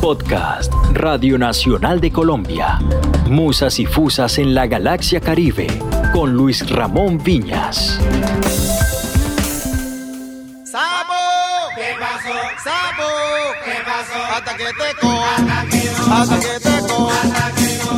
Podcast Radio Nacional de Colombia. Musas y Fusas en la Galaxia Caribe con Luis Ramón Viñas. ¡Sapo! ¿Qué pasó? ¡Sapo! ¿Qué pasó? Hasta que te. Hasta que te.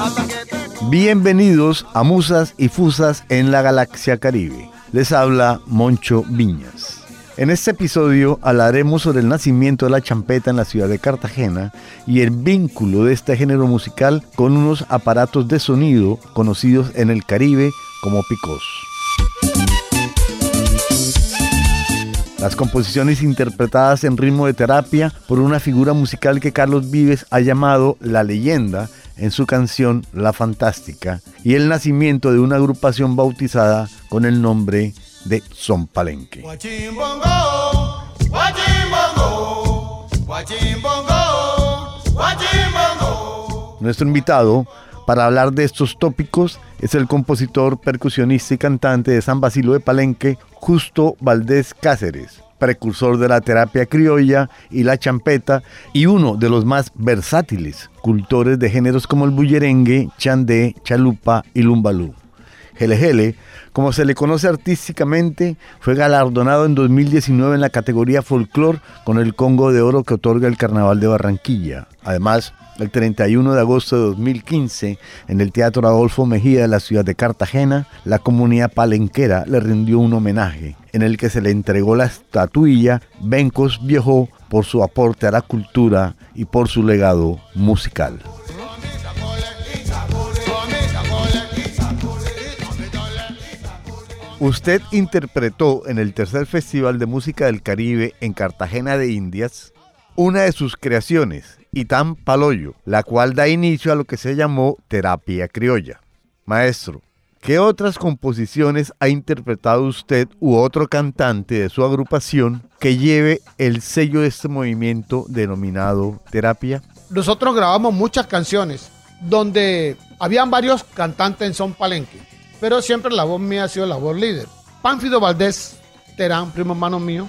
Hasta que te. Bienvenidos a Musas y Fusas en la Galaxia Caribe. Les habla Moncho Viñas. En este episodio hablaremos sobre el nacimiento de la champeta en la ciudad de Cartagena y el vínculo de este género musical con unos aparatos de sonido conocidos en el Caribe como picos. Las composiciones interpretadas en ritmo de terapia por una figura musical que Carlos Vives ha llamado La leyenda en su canción La Fantástica y el nacimiento de una agrupación bautizada con el nombre de Son Palenque. Guachimbongo, guachimbongo, guachimbongo, guachimbongo. Nuestro invitado para hablar de estos tópicos es el compositor, percusionista y cantante de San Basilio de Palenque, Justo Valdés Cáceres, precursor de la terapia criolla y la champeta y uno de los más versátiles cultores de géneros como el bullerengue, chandé, chalupa y lumbalú. Gele como se le conoce artísticamente, fue galardonado en 2019 en la categoría folclor con el Congo de Oro que otorga el Carnaval de Barranquilla. Además, el 31 de agosto de 2015, en el Teatro Adolfo Mejía de la ciudad de Cartagena, la comunidad palenquera le rindió un homenaje en el que se le entregó la estatuilla Bencos Viejo por su aporte a la cultura y por su legado musical. Usted interpretó en el tercer Festival de Música del Caribe en Cartagena de Indias una de sus creaciones, Itán Paloyo, la cual da inicio a lo que se llamó terapia criolla. Maestro, ¿qué otras composiciones ha interpretado usted u otro cantante de su agrupación que lleve el sello de este movimiento denominado terapia? nosotros grabamos muchas canciones donde habían varios cantantes en Son Palenque, pero siempre la voz mía ha sido la voz líder. Pánfido Valdés Terán, primo hermano mío,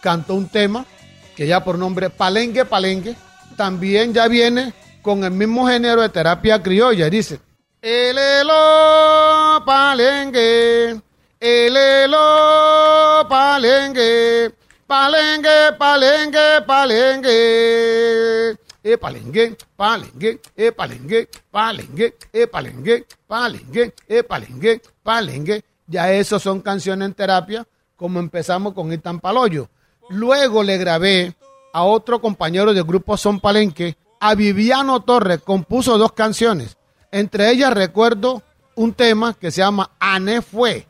cantó un tema que ya por nombre Palenque Palenque, también ya viene con el mismo género de terapia criolla. y Dice, el elo palenque, el elo palenque, palenque, palenque, palenque. E palenque, palenque, e palenque, palenque, e palenque, palenque, e palenque, palenque. Ya esos son canciones en terapia, como empezamos con Itan Paloyo. Luego le grabé a otro compañero del grupo Son Palenque, a Viviano Torres, compuso dos canciones. Entre ellas recuerdo un tema que se llama Ané Fue,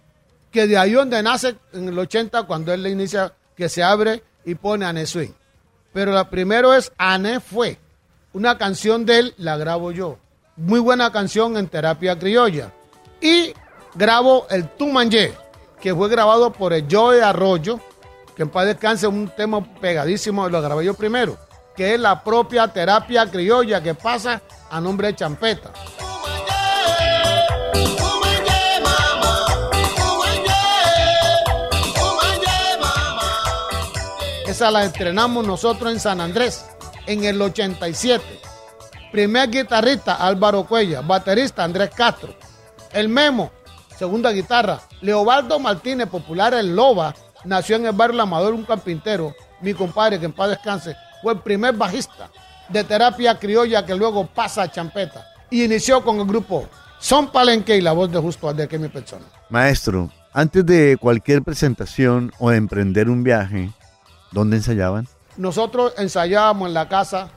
que de ahí donde nace en el 80 cuando él le inicia, que se abre y pone Ané Swing. Pero la primero es Ané Fue, una canción de él la grabo yo. Muy buena canción en terapia criolla. Y grabo el Tumanje, que fue grabado por el Joe Arroyo, que en paz descanse un tema pegadísimo, lo grabé yo primero, que es la propia terapia criolla que pasa a nombre de champeta. La estrenamos nosotros en San Andrés en el 87. Primer guitarrista Álvaro Cuella, baterista Andrés Castro. El Memo, segunda guitarra. Leobaldo Martínez, popular el Loba, nació en el barrio La Amador, un carpintero. Mi compadre, que en paz descanse, fue el primer bajista de terapia criolla que luego pasa a champeta. Y inició con el grupo Son Palenque y la voz de Justo Alde, que mi persona. Maestro, antes de cualquier presentación o de emprender un viaje, ¿dónde ensayaban? Nosotros ensayábamos en la casa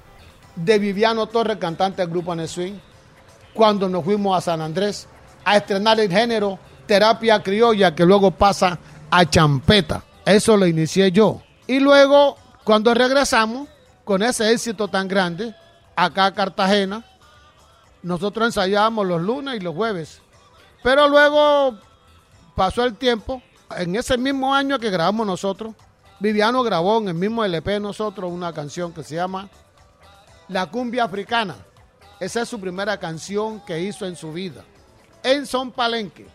de Viviano Torres, cantante del grupo Aneswing, cuando nos fuimos a San Andrés a estrenar el género terapia criolla que luego pasa a champeta. Eso lo inicié yo. Y luego, cuando regresamos, con ese éxito tan grande, acá a Cartagena, nosotros ensayábamos los lunes y los jueves. Pero luego pasó el tiempo, en ese mismo año que grabamos nosotros, Viviano grabó en el mismo LP nosotros una canción que se llama La cumbia africana. Esa es su primera canción que hizo en su vida. En Son Palenque.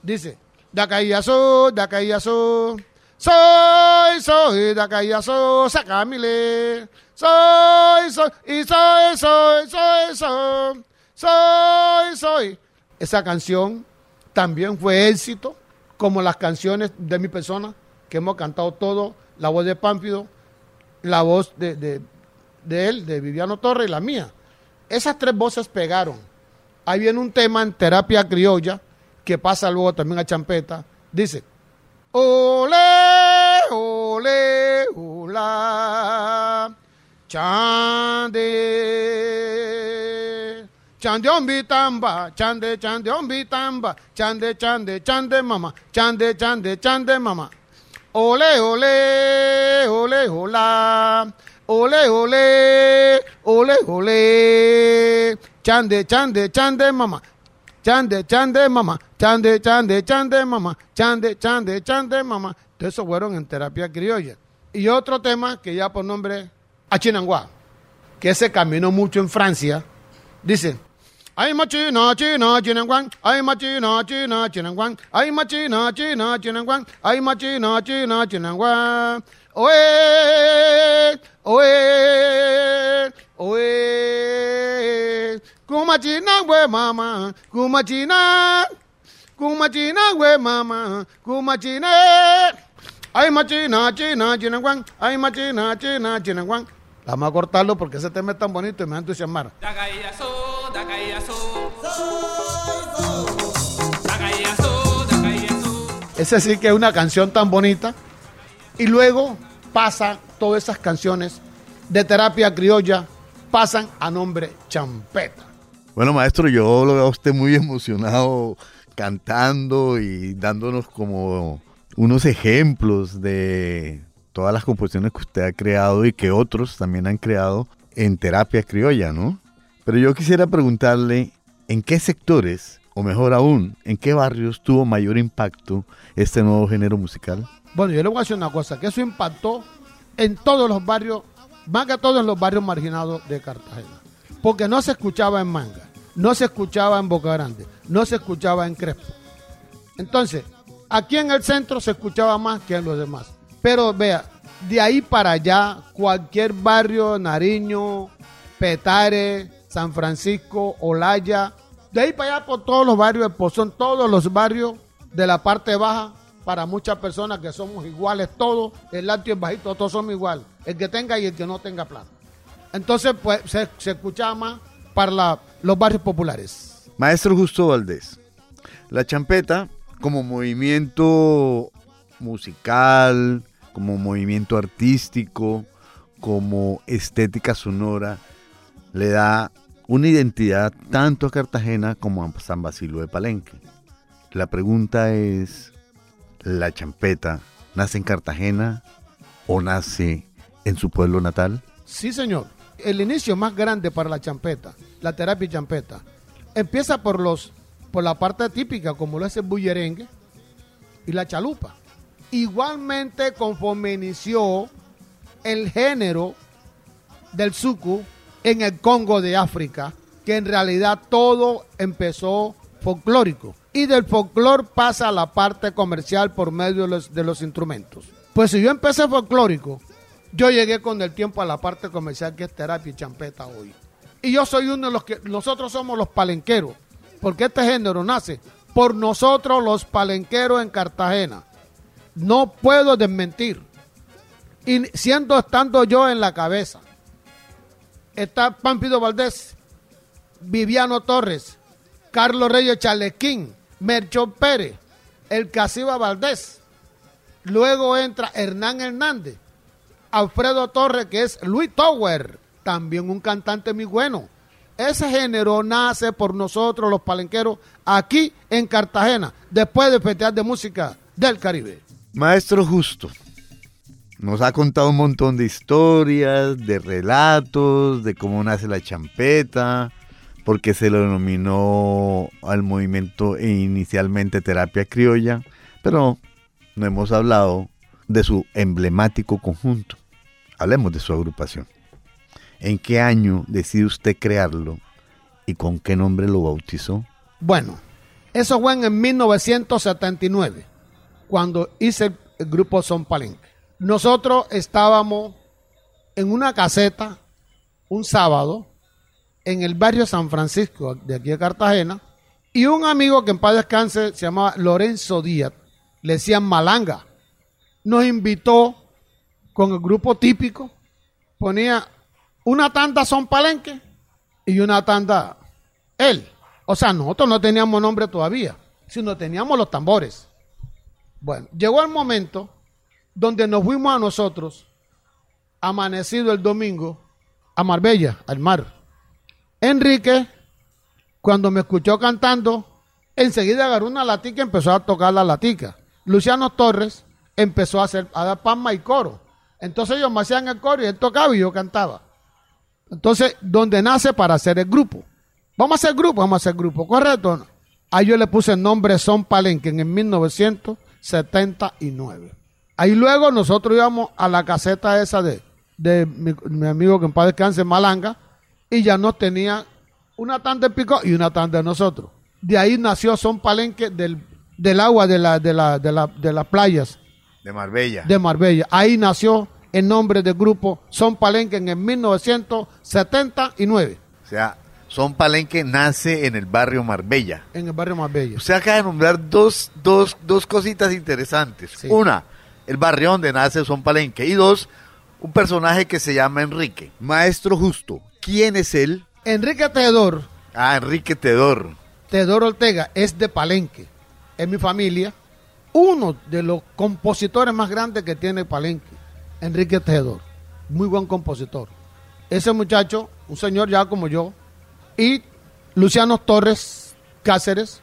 Dice, Dacayazo, Dacayazo, Soy, soy, da calle, soy. Soy, soy, y soy, soy, soy, soy, soy, soy. Esa canción también fue éxito, como las canciones de mi persona, que hemos cantado todo, la voz de Pánfido, la voz de, de, él, de Viviano Torres y la mía. Esas tres voces pegaron. Ahí viene un tema en terapia criolla que pasa luego también a champeta. Dice, ole, ole, hola, chande, chande ombitamba, chande, chande ombitamba, chande, chande, chande mama, chande, chande, chande mama. Ole, ole, ole, hola. Ole, ole, ole, ole. Chande, chande, chande, mamá. Chande, chande, mamá. Chande, chande, chande, mamá. Chande, chande, chande, mamá. Todos esos fueron en terapia criolla. Y otro tema que ya por nombre Achinanguá, que se caminó mucho en Francia, dice. Ay machina, china, chinanguán. Ay machina, china, chinanguán. Ay machina, china, chinanguán. Ay machina, china, chinanguán. Oe, oe, oe. Kumachina we mama, kumachina. Kumachina we mama, kumachina. Ay machina, china, chinanguán. Ay machina, china, chinanguán. Vamos a cortarlo porque ese tema es tan bonito y me va a entusiasmar. Ese sí que es una canción tan bonita. Y luego pasa todas esas canciones de terapia criolla, pasan a nombre champeta. Bueno, maestro, yo lo veo a usted muy emocionado cantando y dándonos como unos ejemplos de todas las composiciones que usted ha creado y que otros también han creado en terapia criolla, ¿no? Pero yo quisiera preguntarle en qué sectores, o mejor aún, en qué barrios tuvo mayor impacto este nuevo género musical. Bueno, yo le voy a decir una cosa, que eso impactó en todos los barrios, más que todo en los barrios marginados de Cartagena. Porque no se escuchaba en Manga, no se escuchaba en Boca Grande, no se escuchaba en Crespo. Entonces, aquí en el centro se escuchaba más que en los demás. Pero vea, de ahí para allá, cualquier barrio, Nariño, Petare, San Francisco, Olaya, de ahí para allá por todos los barrios, son todos los barrios de la parte baja, para muchas personas que somos iguales todos, el alto y el bajito, todos somos iguales, el que tenga y el que no tenga plata. Entonces, pues se, se escuchaba más para los barrios populares. Maestro Justo Valdés, la champeta como movimiento musical, como movimiento artístico, como estética sonora, le da una identidad tanto a Cartagena como a San Basilio de Palenque. La pregunta es, ¿la champeta nace en Cartagena o nace en su pueblo natal? Sí, señor. El inicio más grande para la champeta, la terapia champeta, empieza por los por la parte típica, como lo es el bullerengue y la chalupa. Igualmente, conforme inició el género del suku en el Congo de África, que en realidad todo empezó folclórico. Y del folclor pasa a la parte comercial por medio de los, de los instrumentos. Pues si yo empecé folclórico, yo llegué con el tiempo a la parte comercial que es terapia y champeta hoy. Y yo soy uno de los que, nosotros somos los palenqueros, porque este género nace por nosotros los palenqueros en Cartagena. No puedo desmentir. Y siendo estando yo en la cabeza, está Pampido Valdés, Viviano Torres, Carlos Reyes Chalequín, Merchón Pérez, el Casiba Valdés. Luego entra Hernán Hernández, Alfredo Torres, que es Luis Tower, también un cantante muy bueno. Ese género nace por nosotros los palenqueros aquí en Cartagena, después del Festival de Música del Caribe. Maestro Justo, nos ha contado un montón de historias, de relatos, de cómo nace la champeta, porque se lo denominó al movimiento inicialmente terapia criolla, pero no hemos hablado de su emblemático conjunto. Hablemos de su agrupación. ¿En qué año decide usted crearlo y con qué nombre lo bautizó? Bueno, eso fue en 1979, cuando hice el grupo Son Palenque. Nosotros estábamos en una caseta un sábado en el barrio San Francisco de aquí de Cartagena y un amigo que en paz descanse se llamaba Lorenzo Díaz, le decían Malanga, nos invitó con el grupo típico, ponía una tanda Son Palenque y una tanda él. O sea, nosotros no teníamos nombre todavía, sino teníamos los tambores. Bueno, llegó el momento donde nos fuimos a nosotros, amanecido el domingo, a Marbella, al mar. Enrique, cuando me escuchó cantando, enseguida agarró una latica y empezó a tocar la latica. Luciano Torres empezó a hacer a dar palma y coro. Entonces ellos me hacían el coro y él tocaba y yo cantaba. Entonces, donde nace para hacer el grupo. Vamos a hacer grupo, vamos a hacer grupo, ¿correcto? Ahí yo le puse el nombre Son Palenque en el 1979. Ahí luego nosotros íbamos a la caseta esa de, de mi, mi amigo que en paz descanse, Malanga, y ya nos tenía una tanda de pico y una tanda de nosotros. De ahí nació Son Palenque del, del agua de, la, de, la, de, la, de las playas De Marbella. de Marbella. Ahí nació el nombre del grupo Son Palenque en el 1979, O sea, Son Palenque nace en el barrio Marbella. en el barrio Marbella. Usted acaba de nombrar dos, dos, dos cositas interesantes. Sí. Una, el barrio donde nace Son Palenque. Y dos, un personaje que se llama Enrique. Maestro Justo. ¿Quién es él? Enrique Teodor, Ah, Enrique Tedor. Teodoro Ortega, es de Palenque. Es mi familia. Uno de los compositores más grandes que tiene Palenque, Enrique Teodor. Muy buen compositor. Ese muchacho, un señor ya como yo, y Luciano Torres Cáceres,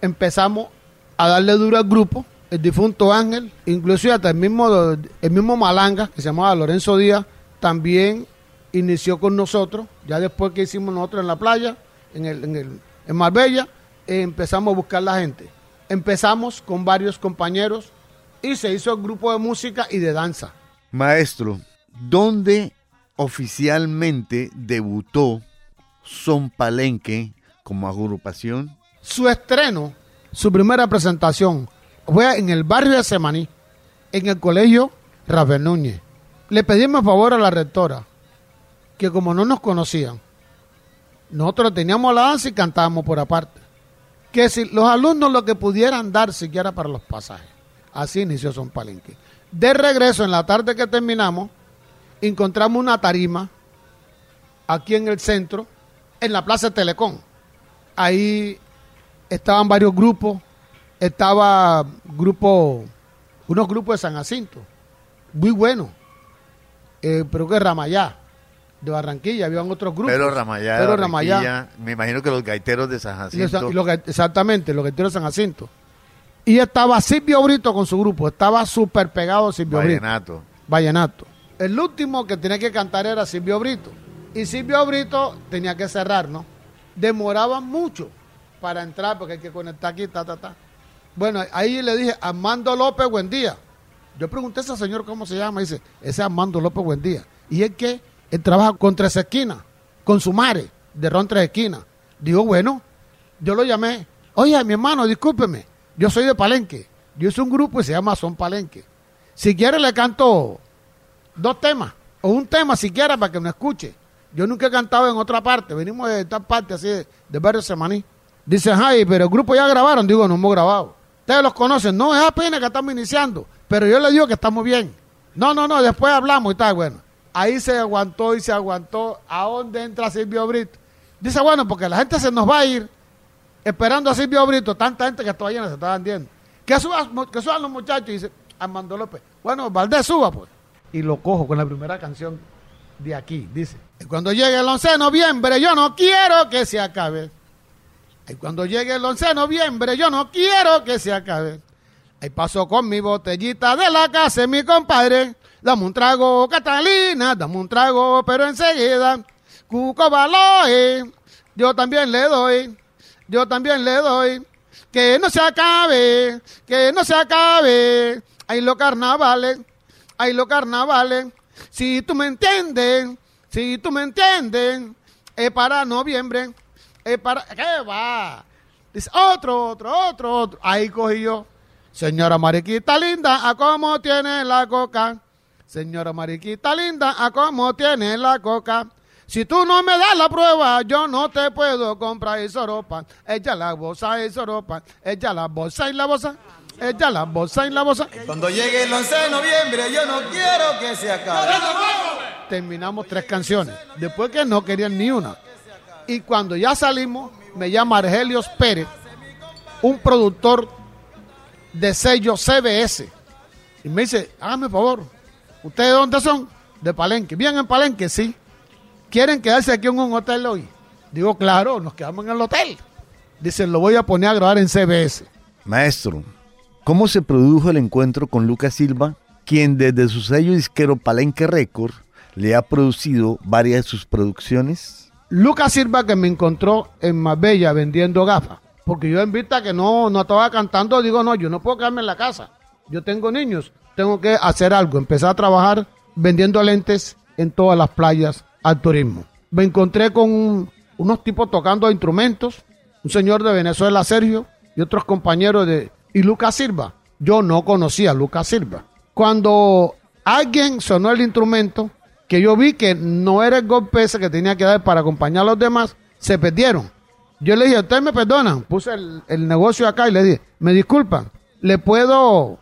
empezamos a darle duro al grupo. El difunto Ángel, inclusive hasta el mismo, el mismo Malanga, que se llamaba Lorenzo Díaz, también inició con nosotros. Ya después que hicimos nosotros en la playa, en, el, en, el, en Marbella, eh, empezamos a buscar la gente. Empezamos con varios compañeros y se hizo el grupo de música y de danza. Maestro, ¿dónde oficialmente debutó Son Palenque como agrupación? Su estreno, su primera presentación, fue en el barrio de Semaní, en el colegio Rafael Núñez. Le pedimos favor a la rectora que como no nos conocían, nosotros teníamos la danza y cantábamos por aparte. Que si los alumnos lo que pudieran dar siquiera para los pasajes. Así inició Son Palenque. De regreso, en la tarde que terminamos, encontramos una tarima aquí en el centro, en la Plaza Telecom. Ahí estaban varios grupos. Estaba grupo, unos grupos de San Jacinto, muy buenos. Eh, pero que Ramayá, de Barranquilla, habían otros grupos. Pedro Ramayá. de Pedro Ramayá. Me imagino que los gaiteros de San Jacinto. los exactamente, los gaiteros de San Jacinto. Y estaba Silvio Brito con su grupo, estaba súper pegado Silvio Brito. Vallenato. Vallenato. El último que tenía que cantar era Silvio Brito. Y Silvio Brito tenía que cerrar, ¿no? Demoraba mucho para entrar porque hay que conectar aquí, ta, ta, ta. Bueno, ahí le dije, Armando López, buen día. Yo pregunté a ese señor cómo se llama. Dice, ese es Armando López, buen día. Y es que él trabaja con Tres Esquinas, con su madre, de Ron Tres Esquinas. Digo, bueno, yo lo llamé. Oye, mi hermano, discúlpeme. Yo soy de Palenque. Yo hice un grupo y se llama Son Palenque. Si quiere le canto dos temas, o un tema siquiera para que me escuche. Yo nunca he cantado en otra parte, venimos de esta parte así, de, de Barrio Semaní. Dice, ay, pero el grupo ya grabaron, digo, no hemos grabado. Ustedes los conocen, no, es apenas que estamos iniciando, pero yo le digo que estamos bien. No, no, no, después hablamos y tal, bueno. Ahí se aguantó y se aguantó. ¿A dónde entra Silvio Brito? Dice, bueno, porque la gente se nos va a ir esperando a Silvio Brito, tanta gente que todavía no se está vendiendo. Que suban, que suban los muchachos, y dice Armando López. Bueno, Valdés suba, pues. Y lo cojo con la primera canción de aquí, dice. Cuando llegue el 11 de noviembre, yo no quiero que se acabe. Y cuando llegue el 11 de noviembre, yo no quiero que se acabe. Ahí paso con mi botellita de la casa, mi compadre. Dame un trago, Catalina, dame un trago, pero enseguida. Cuco Baloe, yo también le doy, yo también le doy. Que no se acabe, que no se acabe. Ahí los carnavales, ahí los carnavales. Si tú me entiendes, si tú me entiendes, es para noviembre, es para... ¿Qué va? Dice, otro, otro, otro, otro. Ahí cogí yo. Señora Mariquita linda, ¿a cómo tiene la coca? Señora Mariquita linda, ¿a cómo tiene la coca? Si tú no me das la prueba, yo no te puedo comprar esa ropa. Echa la bolsa, esa ropa. Echa la bolsa y la bolsa. Echa la bolsa y la bolsa. Cuando llegue el 11 de noviembre, yo no quiero que se acabe. Terminamos tres canciones. Después que no querían ni una. Y cuando ya salimos, me llama Argelios Pérez, un productor de sello CBS. Y me dice, hágame favor, ¿ustedes dónde son? De Palenque. ¿Bien en Palenque? Sí. ¿Quieren quedarse aquí en un hotel hoy? Digo, claro, nos quedamos en el hotel. Dice, lo voy a poner a grabar en CBS. Maestro, ¿cómo se produjo el encuentro con Lucas Silva, quien desde su sello disquero Palenque Record le ha producido varias de sus producciones? Lucas Silva que me encontró en Marbella vendiendo gafas. Porque yo en vista que no, no estaba cantando, digo, no, yo no puedo quedarme en la casa. Yo tengo niños, tengo que hacer algo. Empecé a trabajar vendiendo lentes en todas las playas al turismo. Me encontré con un- unos tipos tocando instrumentos, un señor de Venezuela, Sergio, y otros compañeros de... Y Lucas Silva. Yo no conocía a Lucas Silva. Cuando alguien sonó el instrumento, que yo vi que no era el golpe ese que tenía que dar para acompañar a los demás, se perdieron. Yo le dije, ¿ustedes me perdonan? Puse el, negocio acá y le dije, me disculpan, ¿le puedo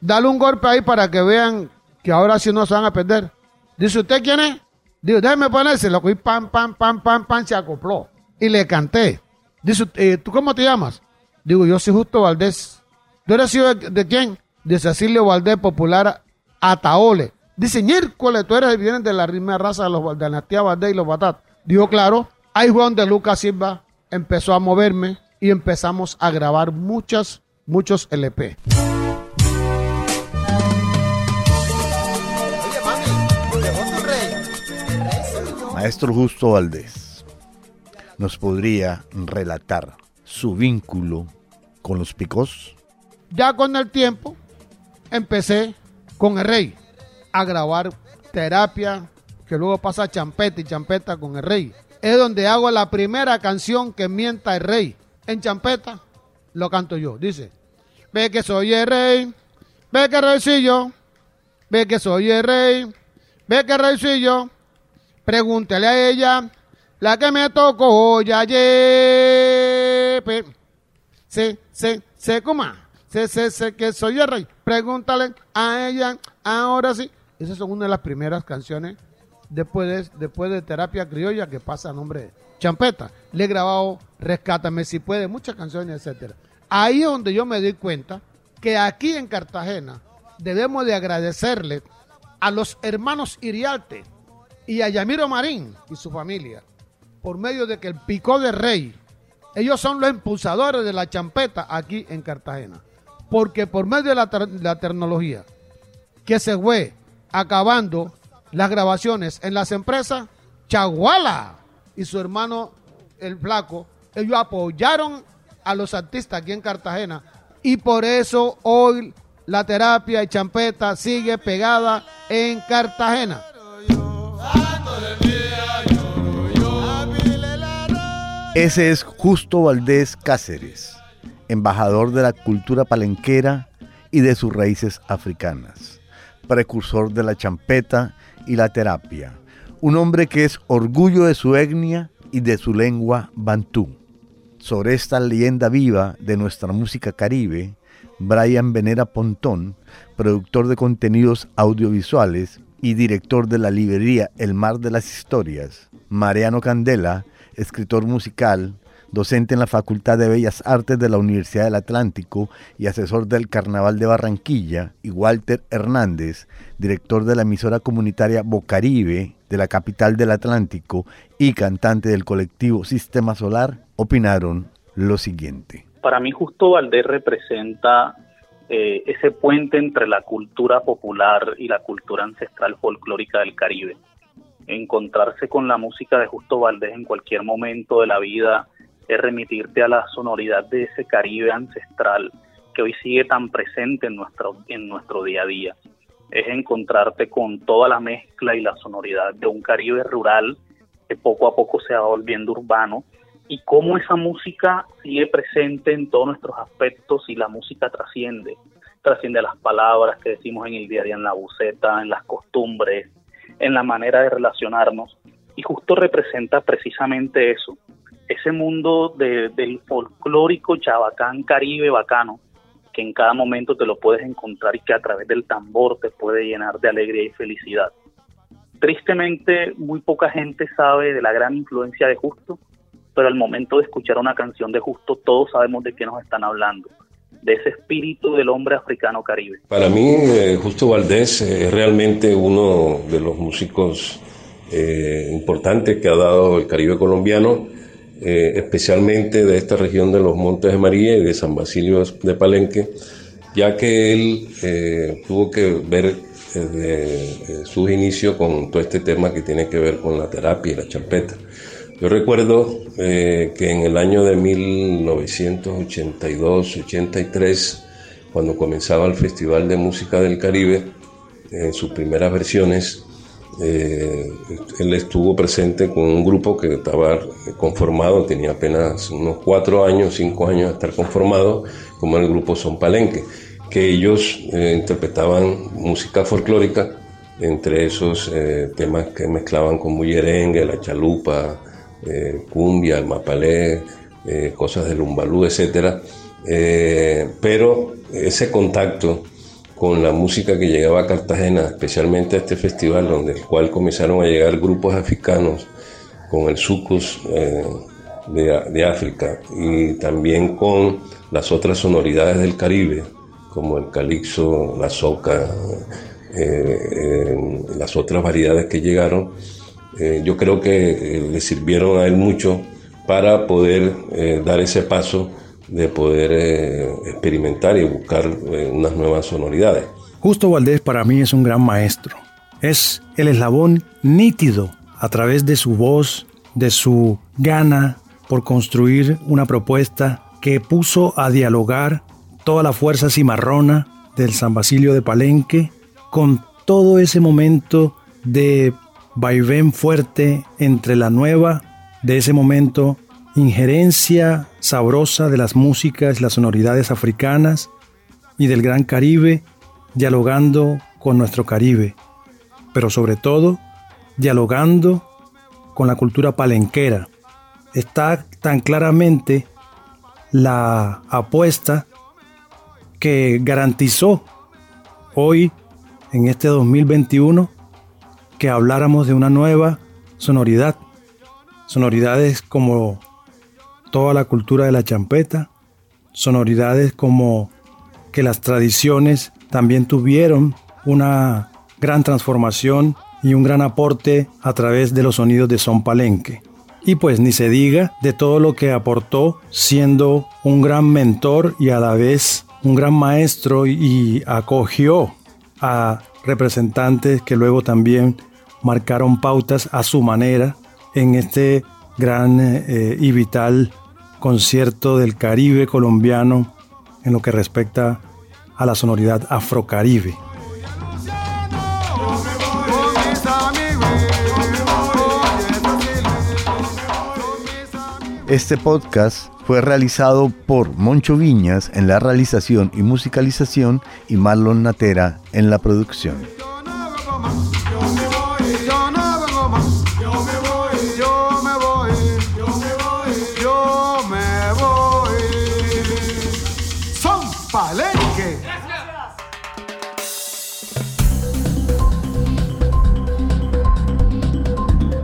darle un golpe ahí para que vean que ahora sí no se van a perder? Dice, ¿usted quién es? Digo, déjeme ponerse, lo cogí, pam, pam, pam, pam, pam, se acopló. Y le canté. Dice, eh, ¿tú cómo te llamas? Digo, yo soy Justo Valdés. ¿Tú eres hijo de, de quién? De Cecilio Valdés, popular Ataole. Dice, miércoles, tú eres, vienes de la misma raza de los de Valdés y los Batat. Digo, claro. Ahí fue donde Lucas Silva empezó a moverme y empezamos a grabar muchas, muchos LP. Maestro Justo Valdés, ¿nos podría relatar su vínculo con los picos? Ya con el tiempo empecé con el rey a grabar terapia, que luego pasa champeta y champeta con el rey. Es donde hago la primera canción que mienta el rey. En champeta lo canto yo. Dice, ve que soy el rey, ve que rey soy yo, ve que soy el rey, ve que rey soy yo. Pregúntele a ella, la que me tocó ya yepe. Sé, sé, sé, ¿cómo? Sé, sé, sé que soy el rey. Pregúntale a ella, ahora sí. Esas son una de las primeras canciones después de, Terapia Criolla que pasa a nombre de Champeta. Le he grabado Rescátame si puede, muchas canciones, etcétera. Ahí es donde yo me di cuenta que aquí en Cartagena debemos de agradecerle a los hermanos Iriarte y a Yamiro Marín y su familia por medio de que el Picó de Rey, ellos son los impulsadores de la champeta aquí en Cartagena. Porque por medio de la, la tecnología que se fue acabando las grabaciones en las empresas, Chaguala y su hermano el flaco, ellos apoyaron a los artistas aquí en Cartagena y por eso hoy la terapia y champeta sigue pegada en Cartagena. Ese es Justo Valdés Cáceres, embajador de la cultura palenquera y de sus raíces africanas, precursor de la champeta y la terapia, un hombre que es orgullo de su etnia y de su lengua bantú. Sobre esta leyenda viva de nuestra música caribe, Brian Venera Pontón, productor de contenidos audiovisuales y director de la librería El Mar de las Historias, Mariano Candela, escritor musical, docente en la Facultad de Bellas Artes de la Universidad del Atlántico y asesor del Carnaval de Barranquilla, y Walter Hernández, director de la emisora comunitaria Bocaribe de la capital del Atlántico y cantante del colectivo Sistema Solar, opinaron lo siguiente. Para mí Justo Valdés representa eh, ese puente entre la cultura popular y la cultura ancestral folclórica del Caribe. Encontrarse con la música de Justo Valdés en cualquier momento de la vida es remitirte a la sonoridad de ese Caribe ancestral que hoy sigue tan presente en nuestro, en nuestro día a día. Es encontrarte con toda la mezcla y la sonoridad de un Caribe rural que poco a poco se va volviendo urbano y cómo esa música sigue presente en todos nuestros aspectos y la música trasciende. trasciende las palabras que decimos en el día a día, en la buceta, en las costumbres, en la manera de relacionarnos, y justo representa precisamente eso, ese mundo del folclórico chabacán caribe bacano, que en cada momento te lo puedes encontrar y que a través del tambor te puede llenar de alegría y felicidad. Tristemente, muy poca gente sabe de la gran influencia de Justo, pero al momento de escuchar una canción de Justo, todos sabemos de qué nos están hablando, de ese espíritu del hombre africano caribe. Para mí, eh, Justo Valdés es realmente uno de los músicos eh, importantes que ha dado el Caribe colombiano eh, especialmente de esta región de los Montes de María y de San Basilio de Palenque, ya que él eh, tuvo que ver desde eh, sus inicios con todo este tema que tiene que ver con la terapia y la champeta. Yo recuerdo que en el año de 1982-83, cuando comenzaba el Festival de Música del Caribe, en sus primeras versiones, eh, él estuvo presente con un grupo que estaba conformado, tenía apenas unos cuatro años, cinco años de estar conformado, como el grupo Son Palenque, que ellos eh, interpretaban música folclórica, entre esos eh, temas que mezclaban con bullerengue, la chalupa, cumbia, el mapalé, cosas del umbalú, etc. pero ese contacto con la música que llegaba a Cartagena, especialmente a este festival, donde el cual comenzaron a llegar grupos africanos con el sucus eh, de, África y también con las otras sonoridades del Caribe, como el calixo, la soca, eh, las otras variedades que llegaron, eh, yo creo que le sirvieron a él mucho para poder dar ese paso de poder eh, experimentar y buscar eh, unas nuevas sonoridades. Justo Valdés para mí es un gran maestro. Es el eslabón nítido a través de su voz, de su gana por construir una propuesta que puso a dialogar toda la fuerza cimarrona del San Basilio de Palenque con todo ese momento de vaivén fuerte entre la nueva de ese momento injerencia sabrosa de las músicas, las sonoridades africanas y del Gran Caribe, dialogando con nuestro Caribe, pero sobre todo dialogando con la cultura palenquera. Está tan claramente la apuesta que garantizó hoy, en este 2021, que habláramos de una nueva sonoridad. Sonoridades como toda la cultura de la champeta, sonoridades como que las tradiciones también tuvieron una gran transformación y un gran aporte a través de los sonidos de son palenque. Y pues ni se diga de todo lo que aportó siendo un gran mentor y a la vez un gran maestro y acogió a representantes que luego también marcaron pautas a su manera en este gran eh, y vital concierto del Caribe colombiano en lo que respecta a la sonoridad afrocaribe. Este podcast fue realizado por Moncho Viñas en la realización y musicalización y Marlon Natera en la producción.